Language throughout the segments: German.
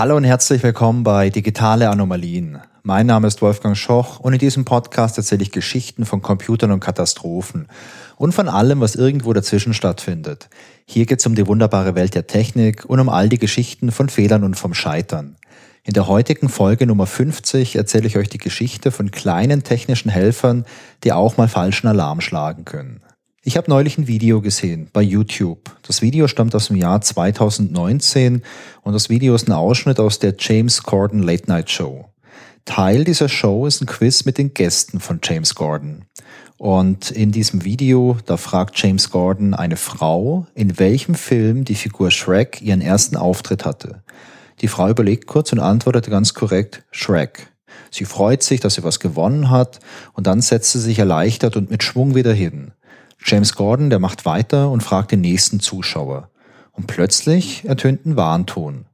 Hallo und herzlich willkommen bei Digitale Anomalien. Mein Name ist Wolfgang Schoch und in diesem Podcast erzähle ich Geschichten von Computern und Katastrophen und von allem, was irgendwo dazwischen stattfindet. Hier geht es um die wunderbare Welt der Technik und um all die Geschichten von Fehlern und vom Scheitern. In der heutigen Folge Nummer 50 erzähle ich euch die Geschichte von kleinen technischen Helfern, die auch mal falschen Alarm schlagen können. Ich habe neulich ein Video gesehen bei YouTube. Das Video stammt aus dem Jahr 2019 und das Video ist ein Ausschnitt aus der James Gordon Late Night Show. Teil dieser Show ist ein Quiz mit den Gästen von James Gordon. Und in diesem Video, da fragt James Gordon eine Frau, in welchem Film die Figur Shrek ihren ersten Auftritt hatte. Die Frau überlegt kurz und antwortet ganz korrekt Shrek. Sie freut sich, dass sie was gewonnen hat und dann setzt sie sich erleichtert und mit Schwung wieder hin. James Gordon, der macht weiter und fragt den nächsten Zuschauer. Und plötzlich ertönt ein Warnton.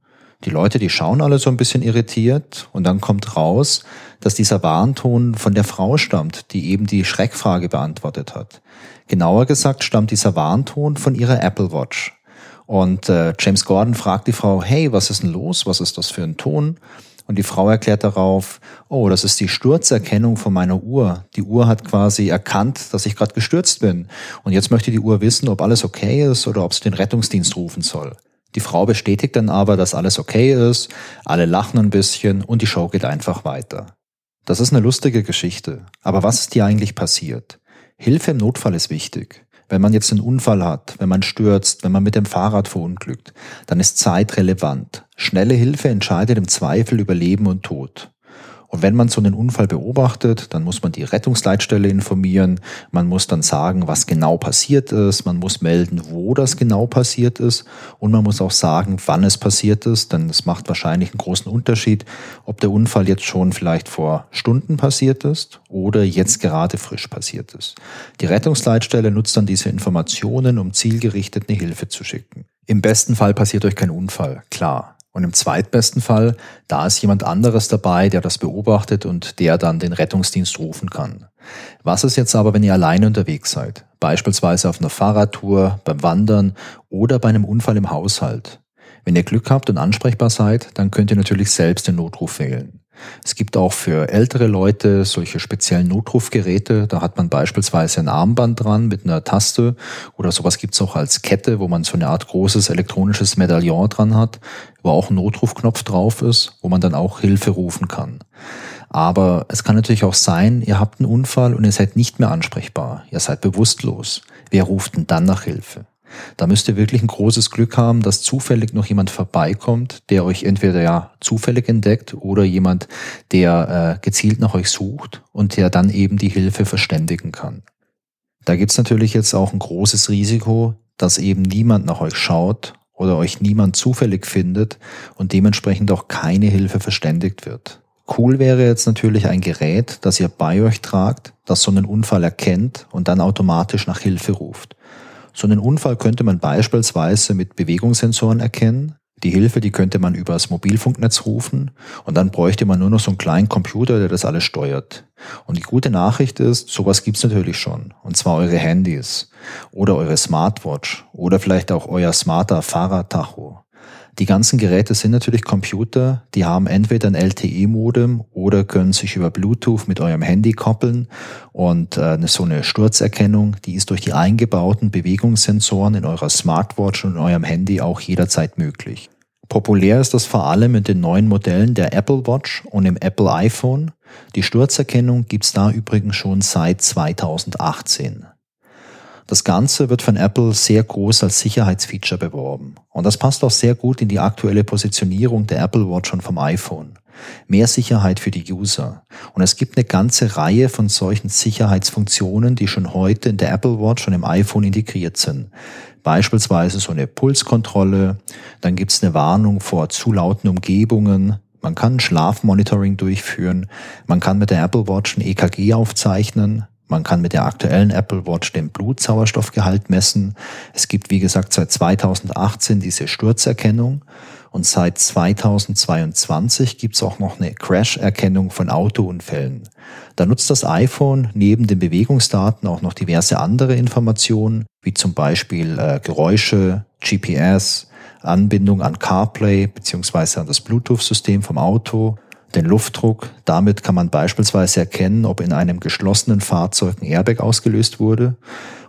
Die Leute, die schauen alle so ein bisschen irritiert und dann kommt raus, dass dieser Warnton von der Frau stammt, die eben die Schreckfrage beantwortet hat. Genauer gesagt stammt dieser Warnton von ihrer Apple Watch. Und äh, James Gordon fragt die Frau, hey, was ist denn los? Was ist das für ein Ton? Und die Frau erklärt darauf, oh, das ist die Sturzerkennung von meiner Uhr. Die Uhr hat quasi erkannt, dass ich gerade gestürzt bin. Und jetzt möchte die Uhr wissen, ob alles okay ist oder ob sie den Rettungsdienst rufen soll. Die Frau bestätigt dann aber, dass alles okay ist, alle lachen ein bisschen und die Show geht einfach weiter. Das ist eine lustige Geschichte. Aber was ist hier eigentlich passiert? Hilfe im Notfall ist wichtig. Wenn man jetzt einen Unfall hat, wenn man stürzt, wenn man mit dem Fahrrad verunglückt, dann ist Zeit relevant. Schnelle Hilfe entscheidet im Zweifel über Leben und Tod. Und wenn man so einen Unfall beobachtet, dann muss man die Rettungsleitstelle informieren, man muss dann sagen, was genau passiert ist, man muss melden, wo das genau passiert ist und man muss auch sagen, wann es passiert ist, denn es macht wahrscheinlich einen großen Unterschied, ob der Unfall jetzt schon vielleicht vor Stunden passiert ist oder jetzt gerade frisch passiert ist. Die Rettungsleitstelle nutzt dann diese Informationen, um zielgerichtet eine Hilfe zu schicken. Im besten Fall passiert euch kein Unfall, klar. Und im zweitbesten Fall, da ist jemand anderes dabei, der das beobachtet und der dann den Rettungsdienst rufen kann. Was ist jetzt aber, wenn ihr alleine unterwegs seid? Beispielsweise auf einer Fahrradtour, beim Wandern oder bei einem Unfall im Haushalt? Wenn ihr Glück habt und ansprechbar seid, dann könnt ihr natürlich selbst den Notruf wählen. Es gibt auch für ältere Leute solche speziellen Notrufgeräte. Da hat man beispielsweise ein Armband dran mit einer Taste oder sowas gibt's auch als Kette, wo man so eine Art großes elektronisches Medaillon dran hat, wo auch ein Notrufknopf drauf ist, wo man dann auch Hilfe rufen kann. Aber es kann natürlich auch sein, ihr habt einen Unfall und ihr seid nicht mehr ansprechbar. Ihr seid bewusstlos. Wer ruft denn dann nach Hilfe? Da müsst ihr wirklich ein großes Glück haben, dass zufällig noch jemand vorbeikommt, der euch entweder ja zufällig entdeckt oder jemand, der äh, gezielt nach euch sucht und der dann eben die Hilfe verständigen kann. Da gibt's natürlich jetzt auch ein großes Risiko, dass eben niemand nach euch schaut oder euch niemand zufällig findet und dementsprechend auch keine Hilfe verständigt wird. Cool wäre jetzt natürlich ein Gerät, das ihr bei euch tragt, das so einen Unfall erkennt und dann automatisch nach Hilfe ruft. So einen Unfall könnte man beispielsweise mit Bewegungssensoren erkennen. Die Hilfe, die könnte man über das Mobilfunknetz rufen und dann bräuchte man nur noch so einen kleinen Computer, der das alles steuert. Und die gute Nachricht ist, sowas gibt's natürlich schon. Und zwar eure Handys oder eure Smartwatch oder vielleicht auch euer smarter Fahrradtacho. Die ganzen Geräte sind natürlich Computer, die haben entweder ein LTE-Modem oder können sich über Bluetooth mit eurem Handy koppeln und äh, so eine Sturzerkennung, die ist durch die eingebauten Bewegungssensoren in eurer Smartwatch und in eurem Handy auch jederzeit möglich. Populär ist das vor allem in den neuen Modellen der Apple Watch und im Apple iPhone. Die Sturzerkennung gibt's da übrigens schon seit 2018. Das Ganze wird von Apple sehr groß als Sicherheitsfeature beworben. Und das passt auch sehr gut in die aktuelle Positionierung der Apple Watch und vom iPhone. Mehr Sicherheit für die User. Und es gibt eine ganze Reihe von solchen Sicherheitsfunktionen, die schon heute in der Apple Watch und im iPhone integriert sind. Beispielsweise so eine Pulskontrolle, dann gibt es eine Warnung vor zu lauten Umgebungen, man kann Schlafmonitoring durchführen, man kann mit der Apple Watch ein EKG aufzeichnen, man kann mit der aktuellen Apple Watch den Blutsauerstoffgehalt messen. Es gibt, wie gesagt, seit 2018 diese Sturzerkennung und seit 2022 gibt es auch noch eine Crash-Erkennung von Autounfällen. Da nutzt das iPhone neben den Bewegungsdaten auch noch diverse andere Informationen, wie zum Beispiel äh, Geräusche, GPS, Anbindung an CarPlay beziehungsweise an das Bluetooth-System vom Auto, den Luftdruck. Damit kann man beispielsweise erkennen, ob in einem geschlossenen Fahrzeug ein Airbag ausgelöst wurde.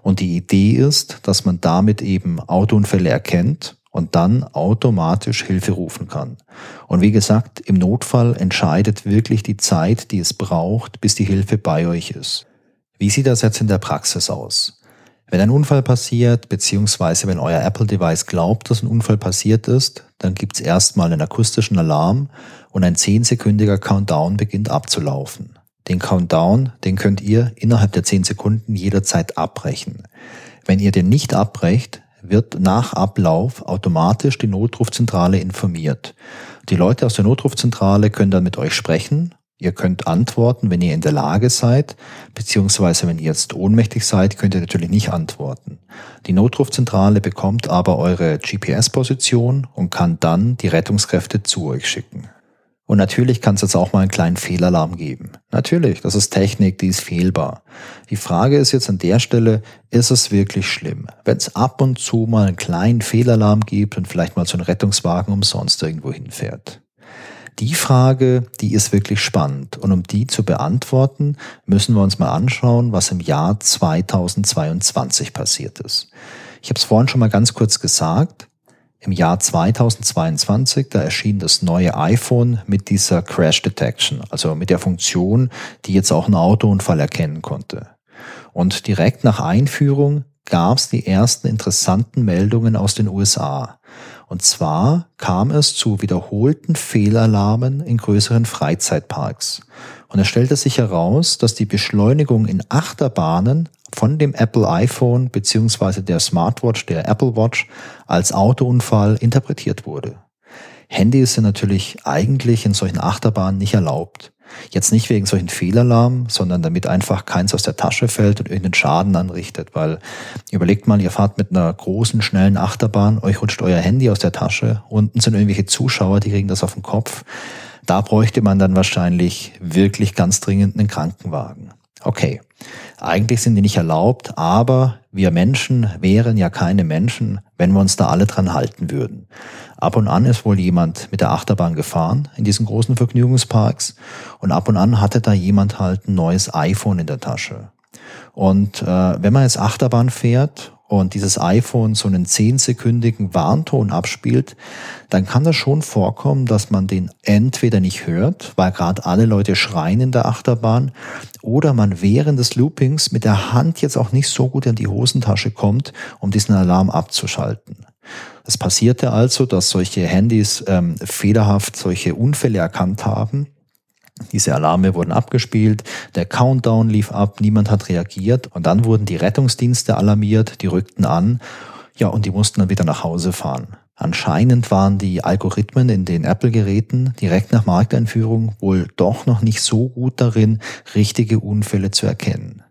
Und die Idee ist, dass man damit eben Autounfälle erkennt und dann automatisch Hilfe rufen kann. Und wie gesagt, im Notfall entscheidet wirklich die Zeit, die es braucht, bis die Hilfe bei euch ist. Wie sieht das jetzt in der Praxis aus? Wenn ein Unfall passiert, beziehungsweise wenn euer Apple-Device glaubt, dass ein Unfall passiert ist, dann gibt es erstmal einen akustischen Alarm und ein zehnsekündiger Countdown beginnt abzulaufen. Den Countdown, den könnt ihr innerhalb der zehn Sekunden jederzeit abbrechen. Wenn ihr den nicht abbrecht, wird nach Ablauf automatisch die Notrufzentrale informiert. Die Leute aus der Notrufzentrale können dann mit euch sprechen Ihr könnt antworten, wenn ihr in der Lage seid, beziehungsweise wenn ihr jetzt ohnmächtig seid, könnt ihr natürlich nicht antworten. Die Notrufzentrale bekommt aber eure GPS-Position und kann dann die Rettungskräfte zu euch schicken. Und natürlich kann es jetzt auch mal einen kleinen Fehlalarm geben. Natürlich, das ist Technik, die ist fehlbar. Die Frage ist jetzt an der Stelle, ist es wirklich schlimm? Wenn es ab und zu mal einen kleinen Fehlalarm gibt und vielleicht mal so ein Rettungswagen umsonst irgendwo hinfährt. Die Frage, die ist wirklich spannend. Und um die zu beantworten, müssen wir uns mal anschauen, was im Jahr 2022 passiert ist. Ich habe es vorhin schon mal ganz kurz gesagt. Im Jahr 2022, da erschien das neue iPhone mit dieser Crash Detection, also mit der Funktion, die jetzt auch einen Autounfall erkennen konnte. Und direkt nach Einführung gab es die ersten interessanten Meldungen aus den USA. Und zwar kam es zu wiederholten Fehlalarmen in größeren Freizeitparks. Und es stellte sich heraus, dass die Beschleunigung in Achterbahnen von dem Apple iPhone beziehungsweise der Smartwatch, der Apple Watch, als Autounfall interpretiert wurde. Handys sind natürlich eigentlich in solchen Achterbahnen nicht erlaubt. Jetzt nicht wegen solchen Fehlalarm, sondern damit einfach keins aus der Tasche fällt und irgendeinen Schaden anrichtet, weil überlegt mal, ihr fahrt mit einer großen, schnellen Achterbahn, euch rutscht euer Handy aus der Tasche, unten sind irgendwelche Zuschauer, die kriegen das auf den Kopf. Da bräuchte man dann wahrscheinlich wirklich ganz dringend einen Krankenwagen. Okay, eigentlich sind die nicht erlaubt, aber wir Menschen wären ja keine Menschen, wenn wir uns da alle dran halten würden. Ab und an ist wohl jemand mit der Achterbahn gefahren in diesen großen Vergnügungsparks und ab und an hatte da jemand halt ein neues iPhone in der Tasche. Und äh, wenn man jetzt Achterbahn fährt und dieses iPhone so einen zehnsekündigen Warnton abspielt, dann kann das schon vorkommen, dass man den entweder nicht hört, weil gerade alle Leute schreien in der Achterbahn, oder man während des Loopings mit der Hand jetzt auch nicht so gut in die Hosentasche kommt, um diesen Alarm abzuschalten. Es passierte also, dass solche Handys ähm, fehlerhaft solche Unfälle erkannt haben diese Alarme wurden abgespielt, der Countdown lief ab, niemand hat reagiert und dann wurden die Rettungsdienste alarmiert, die rückten an, ja, und die mussten dann wieder nach Hause fahren. Anscheinend waren die Algorithmen in den Apple-Geräten direkt nach Markteinführung wohl doch noch nicht so gut darin, richtige Unfälle zu erkennen.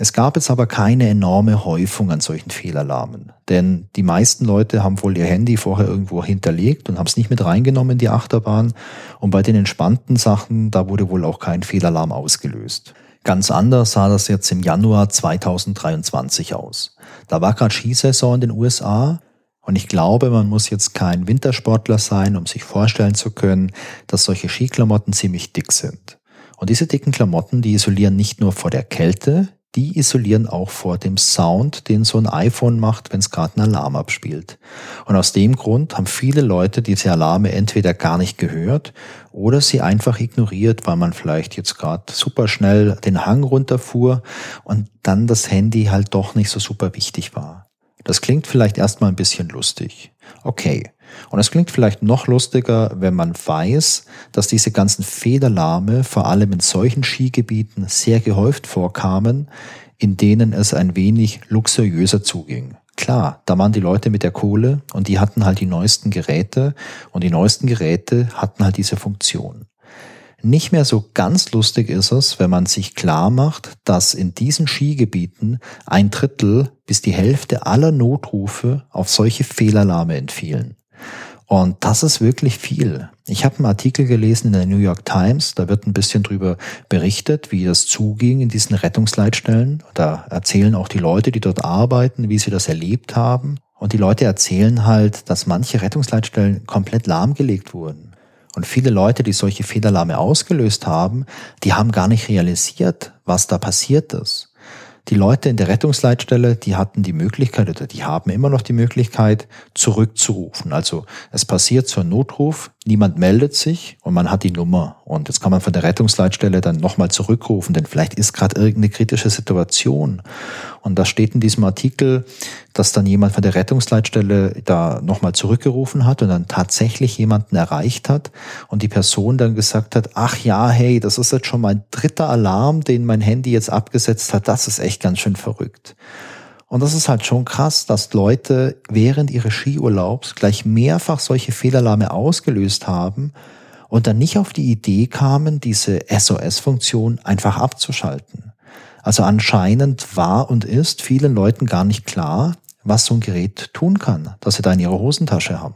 Es gab jetzt aber keine enorme Häufung an solchen Fehlalarmen, denn die meisten Leute haben wohl ihr Handy vorher irgendwo hinterlegt und haben es nicht mit reingenommen in die Achterbahn und bei den entspannten Sachen, da wurde wohl auch kein Fehlalarm ausgelöst. Ganz anders sah das jetzt im Januar 2023 aus. Da war gerade Skisaison in den USA und ich glaube, man muss jetzt kein Wintersportler sein, um sich vorstellen zu können, dass solche Skiklamotten ziemlich dick sind. Und diese dicken Klamotten, die isolieren nicht nur vor der Kälte, die isolieren auch vor dem Sound, den so ein iPhone macht, wenn es gerade einen Alarm abspielt. Und aus dem Grund haben viele Leute diese Alarme entweder gar nicht gehört oder sie einfach ignoriert, weil man vielleicht jetzt gerade super schnell den Hang runterfuhr und dann das Handy halt doch nicht so super wichtig war. Das klingt vielleicht erstmal ein bisschen lustig. Okay. Und es klingt vielleicht noch lustiger, wenn man weiß, dass diese ganzen Federlahme vor allem in solchen Skigebieten sehr gehäuft vorkamen, in denen es ein wenig luxuriöser zuging. Klar, da waren die Leute mit der Kohle und die hatten halt die neuesten Geräte und die neuesten Geräte hatten halt diese Funktion. Nicht mehr so ganz lustig ist es, wenn man sich klar macht, dass in diesen Skigebieten ein Drittel bis die Hälfte aller Notrufe auf solche Fehlalarme entfielen. Und das ist wirklich viel. Ich habe einen Artikel gelesen in der New York Times, da wird ein bisschen drüber berichtet, wie das zuging in diesen Rettungsleitstellen. Da erzählen auch die Leute, die dort arbeiten, wie sie das erlebt haben. Und die Leute erzählen halt, dass manche Rettungsleitstellen komplett lahmgelegt wurden. Und viele Leute, die solche Fehlalarme ausgelöst haben, die haben gar nicht realisiert, was da passiert ist. Die Leute in der Rettungsleitstelle, die hatten die Möglichkeit oder die haben immer noch die Möglichkeit, zurückzurufen. Also es passiert so ein Notruf, niemand meldet sich und man hat die Nummer. Und jetzt kann man von der Rettungsleitstelle dann nochmal zurückrufen, denn vielleicht ist gerade irgendeine kritische Situation. Und da steht in diesem Artikel, dass dann jemand von der Rettungsleitstelle da nochmal zurückgerufen hat und dann tatsächlich jemanden erreicht hat und die Person dann gesagt hat, ach ja, hey, das ist jetzt schon mein dritter Alarm, den mein Handy jetzt abgesetzt hat. Das ist echt ganz schön verrückt. Und das ist halt schon krass, dass Leute während ihres Skiurlaubs gleich mehrfach solche Fehlalarme ausgelöst haben und dann nicht auf die Idee kamen, diese SOS-Funktion einfach abzuschalten. Also anscheinend war und ist vielen Leuten gar nicht klar, was so ein Gerät tun kann, das sie da in ihrer Hosentasche haben.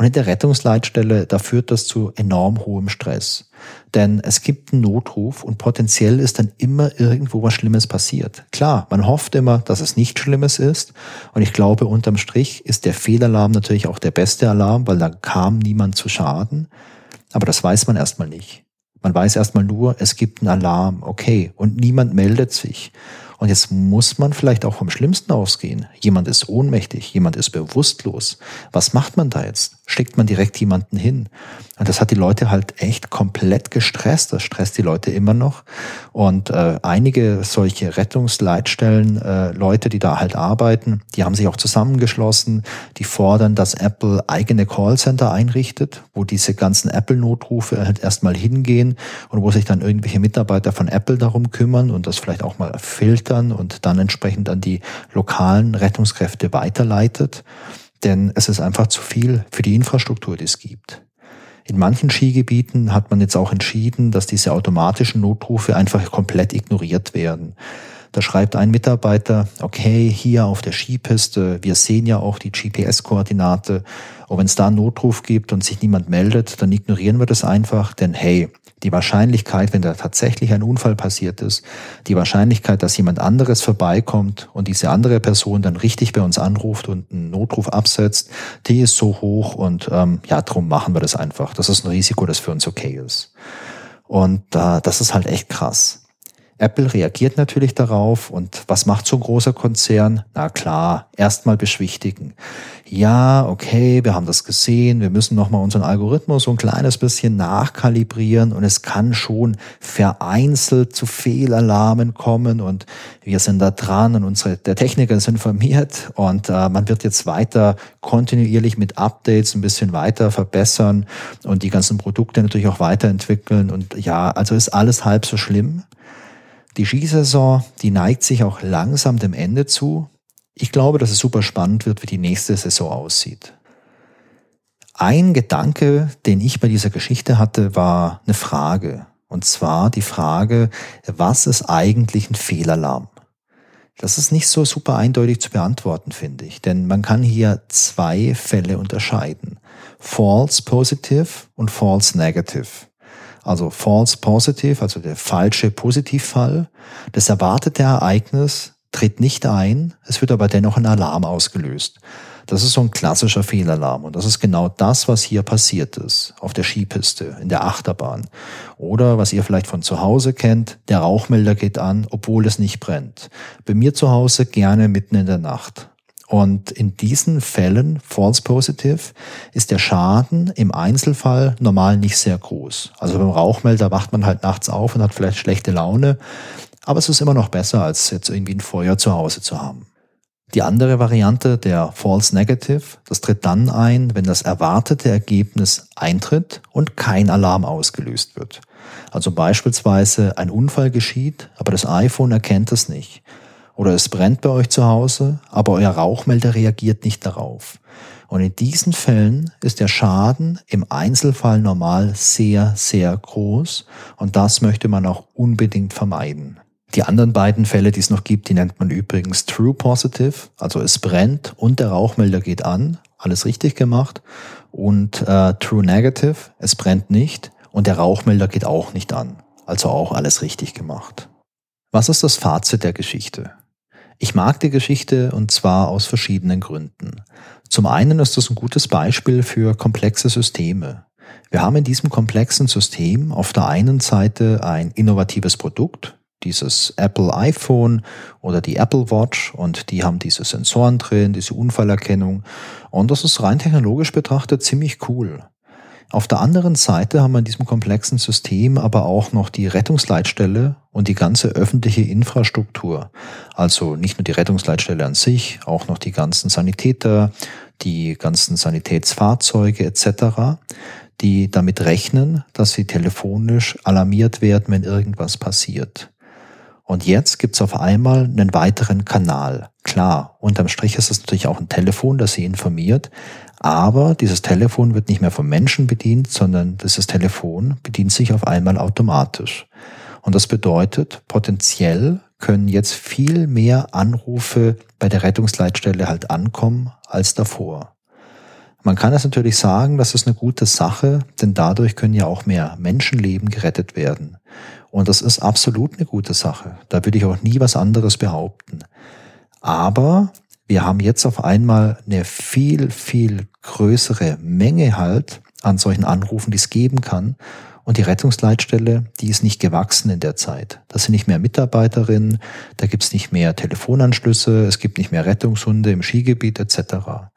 Und in der Rettungsleitstelle, da führt das zu enorm hohem Stress. Denn es gibt einen Notruf und potenziell ist dann immer irgendwo was Schlimmes passiert. Klar, man hofft immer, dass es nichts Schlimmes ist. Und ich glaube, unterm Strich ist der Fehlalarm natürlich auch der beste Alarm, weil da kam niemand zu Schaden. Aber das weiß man erstmal nicht. Man weiß erstmal nur, es gibt einen Alarm, okay, und niemand meldet sich. Und jetzt muss man vielleicht auch vom Schlimmsten ausgehen. Jemand ist ohnmächtig, jemand ist bewusstlos. Was macht man da jetzt? Schickt man direkt jemanden hin? Und das hat die Leute halt echt komplett gestresst. Das stresst die Leute immer noch. Und äh, einige solche Rettungsleitstellen, äh, Leute, die da halt arbeiten, die haben sich auch zusammengeschlossen. Die fordern, dass Apple eigene Callcenter einrichtet, wo diese ganzen Apple-Notrufe halt erstmal hingehen und wo sich dann irgendwelche Mitarbeiter von Apple darum kümmern und das vielleicht auch mal filtern und dann entsprechend an die lokalen Rettungskräfte weiterleitet. Denn es ist einfach zu viel für die Infrastruktur, die es gibt. In manchen Skigebieten hat man jetzt auch entschieden, dass diese automatischen Notrufe einfach komplett ignoriert werden. Da schreibt ein Mitarbeiter, okay, hier auf der Skipiste, wir sehen ja auch die GPS-Koordinate. Und wenn es da einen Notruf gibt und sich niemand meldet, dann ignorieren wir das einfach, denn hey, die Wahrscheinlichkeit, wenn da tatsächlich ein Unfall passiert ist, die Wahrscheinlichkeit, dass jemand anderes vorbeikommt und diese andere Person dann richtig bei uns anruft und einen Notruf absetzt, die ist so hoch und ähm, ja, drum machen wir das einfach. Das ist ein Risiko, das für uns okay ist. Und äh, das ist halt echt krass. Apple reagiert natürlich darauf und was macht so ein großer Konzern? Na klar, erstmal beschwichtigen. Ja, okay, wir haben das gesehen, wir müssen nochmal unseren Algorithmus so ein kleines bisschen nachkalibrieren und es kann schon vereinzelt zu Fehlalarmen kommen und wir sind da dran und unsere, der Techniker ist informiert und äh, man wird jetzt weiter kontinuierlich mit Updates ein bisschen weiter verbessern und die ganzen Produkte natürlich auch weiterentwickeln und ja, also ist alles halb so schlimm. Die Skisaison, die neigt sich auch langsam dem Ende zu. Ich glaube, dass es super spannend wird, wie die nächste Saison aussieht. Ein Gedanke, den ich bei dieser Geschichte hatte, war eine Frage. Und zwar die Frage, was ist eigentlich ein Fehlalarm? Das ist nicht so super eindeutig zu beantworten, finde ich, denn man kann hier zwei Fälle unterscheiden. False Positive und False Negative also false positive, also der falsche Positivfall. Das erwartete Ereignis tritt nicht ein, es wird aber dennoch ein Alarm ausgelöst. Das ist so ein klassischer Fehlalarm und das ist genau das, was hier passiert ist, auf der Skipiste, in der Achterbahn. Oder was ihr vielleicht von zu Hause kennt, der Rauchmelder geht an, obwohl es nicht brennt. Bei mir zu Hause gerne mitten in der Nacht. Und in diesen Fällen, false positive, ist der Schaden im Einzelfall normal nicht sehr groß. Also beim Rauchmelder wacht man halt nachts auf und hat vielleicht schlechte Laune. Aber es ist immer noch besser, als jetzt irgendwie ein Feuer zu Hause zu haben. Die andere Variante, der False Negative, das tritt dann ein, wenn das erwartete Ergebnis eintritt und kein Alarm ausgelöst wird. Also beispielsweise ein Unfall geschieht, aber das iPhone erkennt es nicht. Oder es brennt bei euch zu Hause, aber euer Rauchmelder reagiert nicht darauf. Und in diesen Fällen ist der Schaden im Einzelfall normal sehr, sehr groß und das möchte man auch unbedingt vermeiden. Die anderen beiden Fälle, die es noch gibt, die nennt man übrigens True Positive, also es brennt und der Rauchmelder geht an, alles richtig gemacht. Und äh, True Negative, es brennt nicht und der Rauchmelder geht auch nicht an, also auch alles richtig gemacht. Was ist das Fazit der Geschichte? Ich mag die Geschichte und zwar aus verschiedenen Gründen. Zum einen ist es ein gutes Beispiel für komplexe Systeme. Wir haben in diesem komplexen System auf der einen Seite ein innovatives Produkt, dieses Apple iPhone oder die Apple Watch und die haben diese Sensoren drin, diese Unfallerkennung und das ist rein technologisch betrachtet ziemlich cool. Auf der anderen Seite haben wir in diesem komplexen System aber auch noch die Rettungsleitstelle und die ganze öffentliche Infrastruktur. Also nicht nur die Rettungsleitstelle an sich, auch noch die ganzen Sanitäter, die ganzen Sanitätsfahrzeuge etc die damit rechnen, dass sie telefonisch alarmiert werden, wenn irgendwas passiert. Und jetzt gibt's auf einmal einen weiteren Kanal. Klar, unterm Strich ist es natürlich auch ein Telefon, das sie informiert, aber dieses Telefon wird nicht mehr vom Menschen bedient, sondern dieses Telefon bedient sich auf einmal automatisch. Und das bedeutet, potenziell können jetzt viel mehr Anrufe bei der Rettungsleitstelle halt ankommen als davor. Man kann es natürlich sagen, das ist eine gute Sache, denn dadurch können ja auch mehr Menschenleben gerettet werden. Und das ist absolut eine gute Sache. Da würde ich auch nie was anderes behaupten. Aber wir haben jetzt auf einmal eine viel, viel größere Menge halt an solchen Anrufen, die es geben kann. Und die Rettungsleitstelle, die ist nicht gewachsen in der Zeit. Da sind nicht mehr Mitarbeiterinnen, da gibt es nicht mehr Telefonanschlüsse, es gibt nicht mehr Rettungshunde im Skigebiet etc.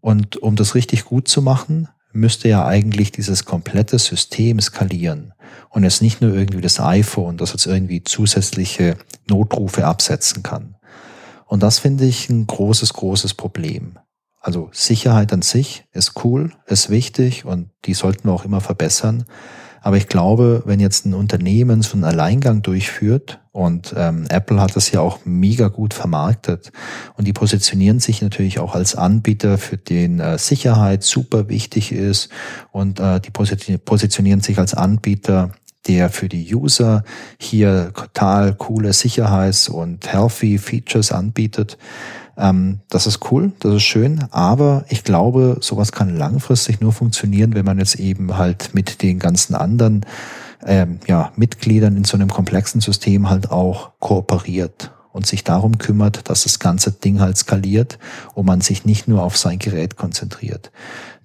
Und um das richtig gut zu machen, müsste ja eigentlich dieses komplette System skalieren und es nicht nur irgendwie das iPhone, das jetzt irgendwie zusätzliche Notrufe absetzen kann. Und das finde ich ein großes, großes Problem. Also Sicherheit an sich ist cool, ist wichtig und die sollten wir auch immer verbessern. Aber ich glaube, wenn jetzt ein Unternehmen so einen Alleingang durchführt und ähm, Apple hat das ja auch mega gut vermarktet und die positionieren sich natürlich auch als Anbieter, für den äh, Sicherheit super wichtig ist und äh, die positionieren sich als Anbieter, der für die User hier total coole Sicherheits- und healthy Features anbietet. Ähm, das ist cool, das ist schön, aber ich glaube, sowas kann langfristig nur funktionieren, wenn man jetzt eben halt mit den ganzen anderen ähm, ja, Mitgliedern in so einem komplexen System halt auch kooperiert und sich darum kümmert, dass das ganze Ding halt skaliert und man sich nicht nur auf sein Gerät konzentriert.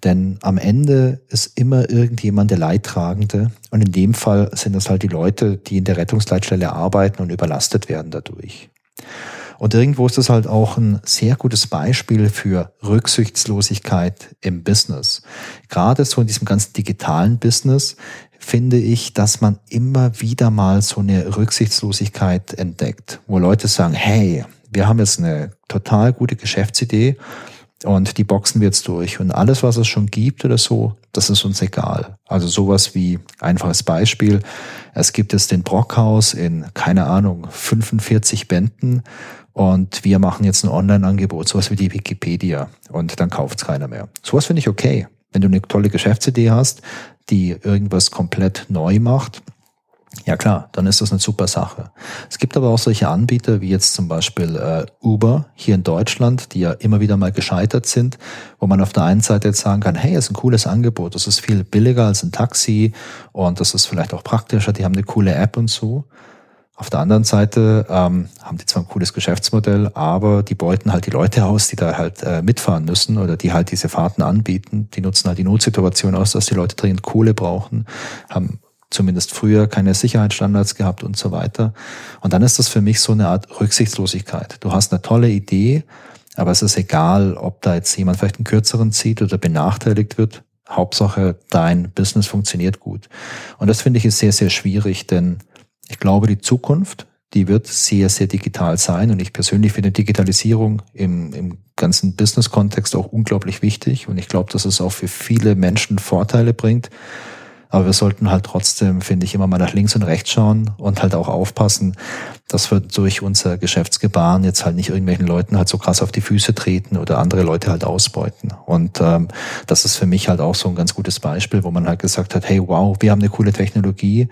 Denn am Ende ist immer irgendjemand der Leidtragende und in dem Fall sind das halt die Leute, die in der Rettungsleitstelle arbeiten und überlastet werden dadurch. Und irgendwo ist das halt auch ein sehr gutes Beispiel für Rücksichtslosigkeit im Business. Gerade so in diesem ganzen digitalen Business finde ich, dass man immer wieder mal so eine Rücksichtslosigkeit entdeckt, wo Leute sagen, hey, wir haben jetzt eine total gute Geschäftsidee und die boxen wir jetzt durch. Und alles, was es schon gibt oder so, das ist uns egal. Also sowas wie, einfaches Beispiel, es gibt jetzt den Brockhaus in, keine Ahnung, 45 Bänden und wir machen jetzt ein Online-Angebot, sowas wie die Wikipedia und dann kauft's keiner mehr. Sowas finde ich okay. Wenn du eine tolle Geschäftsidee hast, die irgendwas komplett neu macht, ja klar, dann ist das eine super Sache. Es gibt aber auch solche Anbieter wie jetzt zum Beispiel äh, Uber hier in Deutschland, die ja immer wieder mal gescheitert sind, wo man auf der einen Seite jetzt sagen kann, hey, ist ein cooles Angebot, das ist viel billiger als ein Taxi und das ist vielleicht auch praktischer, die haben eine coole App und so. Auf der anderen Seite ähm, haben die zwar ein cooles Geschäftsmodell, aber die beuten halt die Leute aus, die da halt äh, mitfahren müssen oder die halt diese Fahrten anbieten. Die nutzen halt die Notsituation aus, dass die Leute dringend Kohle brauchen, haben zumindest früher keine Sicherheitsstandards gehabt und so weiter. Und dann ist das für mich so eine Art Rücksichtslosigkeit. Du hast eine tolle Idee, aber es ist egal, ob da jetzt jemand vielleicht einen kürzeren zieht oder benachteiligt wird. Hauptsache, dein Business funktioniert gut. Und das finde ich ist sehr, sehr schwierig, denn ich glaube, die Zukunft, die wird sehr, sehr digital sein. Und ich persönlich finde Digitalisierung im, im ganzen Business-Kontext auch unglaublich wichtig. Und ich glaube, dass es auch für viele Menschen Vorteile bringt. Aber wir sollten halt trotzdem, finde ich, immer mal nach links und rechts schauen und halt auch aufpassen, dass wir durch unser Geschäftsgebaren jetzt halt nicht irgendwelchen Leuten halt so krass auf die Füße treten oder andere Leute halt ausbeuten. Und ähm, das ist für mich halt auch so ein ganz gutes Beispiel, wo man halt gesagt hat, hey, wow, wir haben eine coole Technologie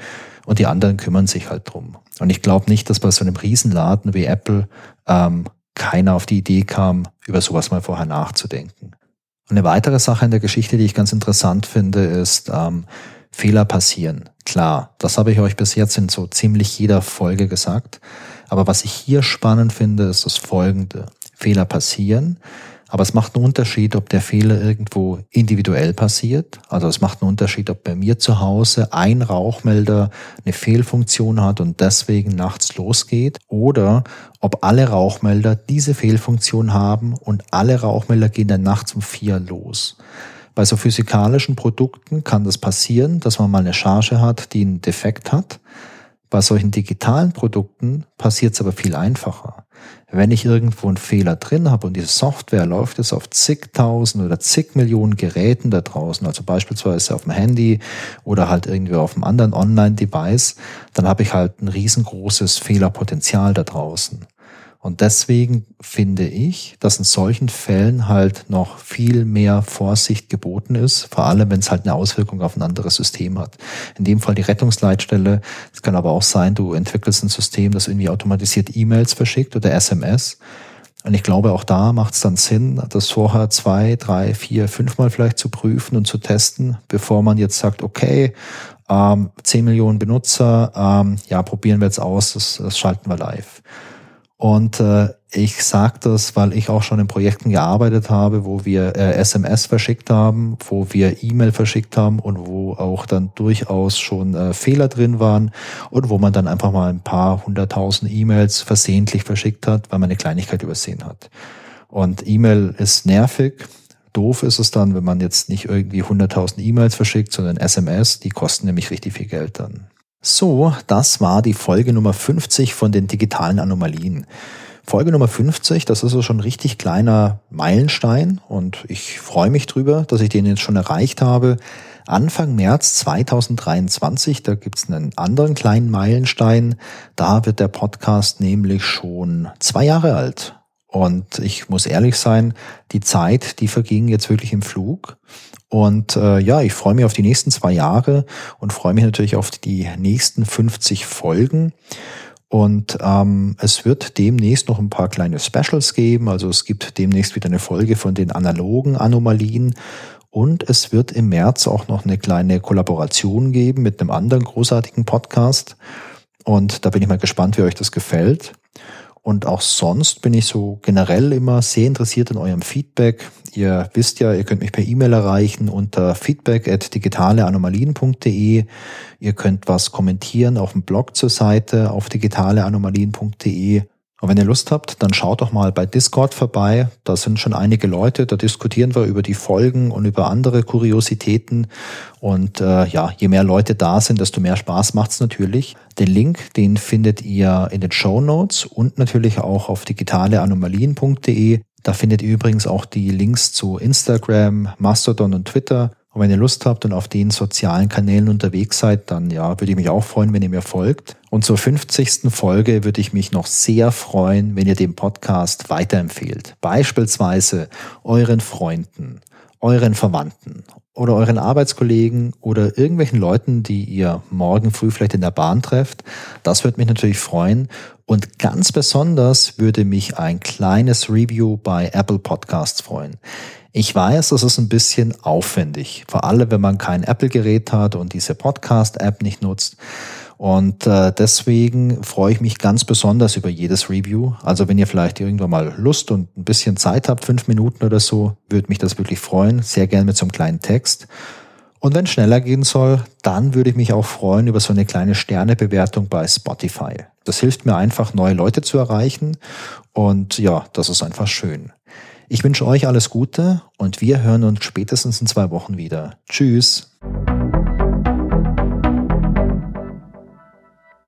und die anderen kümmern sich halt drum. Und ich glaube nicht, dass bei so einem Riesenladen wie Apple ähm, keiner auf die Idee kam, über sowas mal vorher nachzudenken. Und eine weitere Sache in der Geschichte, die ich ganz interessant finde, ist, ähm, Fehler passieren. Klar, das habe ich euch bis jetzt in so ziemlich jeder Folge gesagt. Aber was ich hier spannend finde, ist das folgende. Fehler passieren, aber es macht einen Unterschied, ob der Fehler irgendwo individuell passiert. Also es macht einen Unterschied, ob bei mir zu Hause ein Rauchmelder eine Fehlfunktion hat und deswegen nachts losgeht oder ob alle Rauchmelder diese Fehlfunktion haben und alle Rauchmelder gehen dann nachts um vier los. Bei so physikalischen Produkten kann das passieren, dass man mal eine Charge hat, die einen Defekt hat. Bei solchen digitalen Produkten passiert es aber viel einfacher. Wenn ich irgendwo einen Fehler drin habe und diese Software läuft es auf zigtausend oder zig Millionen Geräten da draußen, also beispielsweise auf dem Handy oder halt irgendwie auf einem anderen Online-Device, dann habe ich halt ein riesengroßes Fehlerpotenzial da draußen. Und deswegen finde ich, dass in solchen Fällen halt noch viel mehr Vorsicht geboten ist, vor allem wenn es halt eine Auswirkung auf ein anderes System hat. In dem Fall die Rettungsleitstelle. Es kann aber auch sein, du entwickelst ein System, das irgendwie automatisiert E-Mails verschickt oder SMS. Und ich glaube, auch da macht es dann Sinn, das vorher zwei, drei, vier, fünfmal vielleicht zu prüfen und zu testen, bevor man jetzt sagt, okay, ähm, 10 Millionen Benutzer, ähm, ja, probieren wir jetzt aus, das, das schalten wir live. Und äh, ich sage das, weil ich auch schon in Projekten gearbeitet habe, wo wir äh, SMS verschickt haben, wo wir E-Mail verschickt haben und wo auch dann durchaus schon äh, Fehler drin waren und wo man dann einfach mal ein paar hunderttausend E-Mails versehentlich verschickt hat, weil man eine Kleinigkeit übersehen hat. Und E-Mail ist nervig. Doof ist es dann, wenn man jetzt nicht irgendwie hunderttausend E-Mails verschickt, sondern SMS, die kosten nämlich richtig viel Geld dann. So, das war die Folge Nummer 50 von den digitalen Anomalien. Folge Nummer 50, das ist so schon ein richtig kleiner Meilenstein und ich freue mich drüber, dass ich den jetzt schon erreicht habe. Anfang März 2023, da gibt's einen anderen kleinen Meilenstein. Da wird der Podcast nämlich schon zwei Jahre alt. Und ich muss ehrlich sein, die Zeit, die verging jetzt wirklich im Flug. Und äh, ja, ich freue mich auf die nächsten zwei Jahre und freue mich natürlich auf die nächsten 50 Folgen. Und ähm, es wird demnächst noch ein paar kleine Specials geben. Also es gibt demnächst wieder eine Folge von den analogen Anomalien. Und es wird im März auch noch eine kleine Kollaboration geben mit einem anderen großartigen Podcast. Und da bin ich mal gespannt, wie euch das gefällt. Und auch sonst bin ich so generell immer sehr interessiert in eurem Feedback. Ihr wisst ja, ihr könnt mich per E-Mail erreichen unter feedback at digitaleanomalien.de. Ihr könnt was kommentieren auf dem Blog zur Seite auf digitaleanomalien.de. Und wenn ihr Lust habt, dann schaut doch mal bei Discord vorbei. Da sind schon einige Leute, da diskutieren wir über die Folgen und über andere Kuriositäten. Und äh, ja, je mehr Leute da sind, desto mehr Spaß macht's natürlich. Den Link, den findet ihr in den Show Notes und natürlich auch auf digitaleanomalien.de. Da findet ihr übrigens auch die Links zu Instagram, Mastodon und Twitter. Und wenn ihr Lust habt und auf den sozialen Kanälen unterwegs seid, dann ja, würde ich mich auch freuen, wenn ihr mir folgt. Und zur 50. Folge würde ich mich noch sehr freuen, wenn ihr den Podcast weiterempfehlt. Beispielsweise euren Freunden, euren Verwandten oder euren Arbeitskollegen oder irgendwelchen Leuten, die ihr morgen früh vielleicht in der Bahn trefft. Das würde mich natürlich freuen. Und ganz besonders würde mich ein kleines Review bei Apple Podcasts freuen. Ich weiß, das ist ein bisschen aufwendig, vor allem wenn man kein Apple-Gerät hat und diese Podcast-App nicht nutzt. Und äh, deswegen freue ich mich ganz besonders über jedes Review. Also wenn ihr vielleicht irgendwann mal Lust und ein bisschen Zeit habt, fünf Minuten oder so, würde mich das wirklich freuen. Sehr gerne mit so einem kleinen Text. Und wenn schneller gehen soll, dann würde ich mich auch freuen über so eine kleine Sternebewertung bei Spotify. Das hilft mir einfach, neue Leute zu erreichen. Und ja, das ist einfach schön. Ich wünsche euch alles Gute und wir hören uns spätestens in zwei Wochen wieder. Tschüss.